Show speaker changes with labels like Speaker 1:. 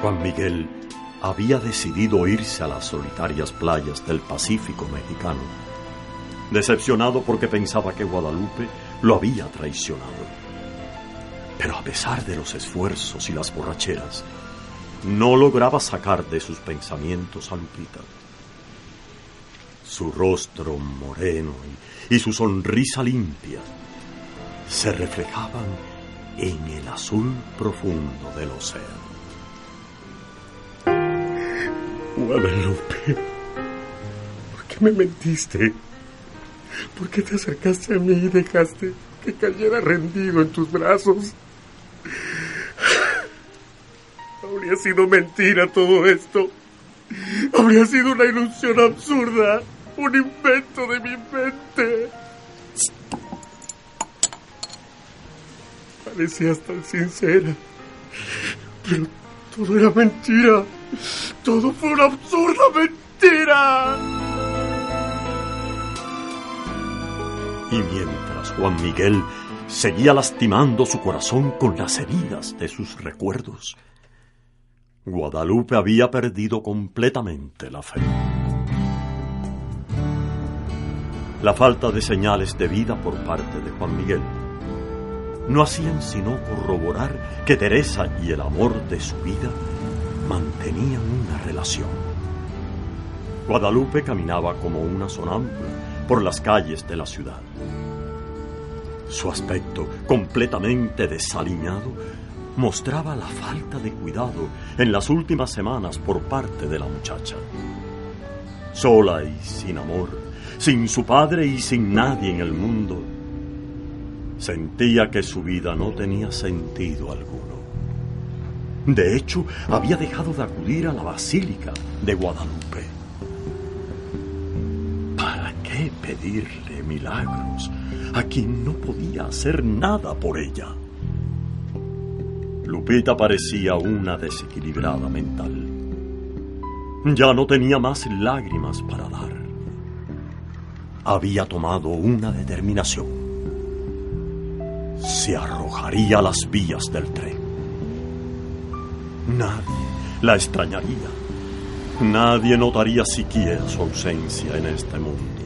Speaker 1: Juan Miguel había decidido irse a las solitarias playas del Pacífico mexicano, decepcionado porque pensaba que Guadalupe lo había traicionado. Pero a pesar de los esfuerzos y las borracheras, no lograba sacar de sus pensamientos a Lupita. Su rostro moreno y, su sonrisa limpia se reflejaban en el azul profundo del océano.
Speaker 2: Guadalupe, ¿por qué me mentiste? ¿Por qué te acercaste a mí y dejaste que cayera rendido en tus brazos? Habría sido mentira todo esto. Habría sido una ilusión absurda, un invento de mi mente. Parecías tan sincera, pero todo era mentira. Todo fue una absurda mentira.
Speaker 1: Y mientras Juan Miguel seguía lastimando su corazón con las heridas de sus recuerdos, Guadalupe había perdido completamente la fe. La falta de señales de vida por parte de Juan Miguel no hacían sino corroborar que Teresa y el amor de su vida mantenían una relación. Guadalupe caminaba como una sonámbula por las calles de la ciudad. Su aspecto, completamente desaliñado, mostraba la falta de cuidado en las últimas semanas por parte de la muchacha. Sola y sin amor, sin su padre y sin nadie en el mundo, sentía que su vida no tenía sentido alguno. De hecho, había dejado de acudir a la Basílica de Guadalupe. ¿Para qué pedirle milagros a quien no podía hacer nada por ella? Lupita parecía una desequilibrada mental. Ya no tenía más lágrimas para dar. Había tomado una determinación. Se arrojaría a las vías del tren. Nadie la extrañaría. Nadie notaría siquiera su ausencia en este mundo.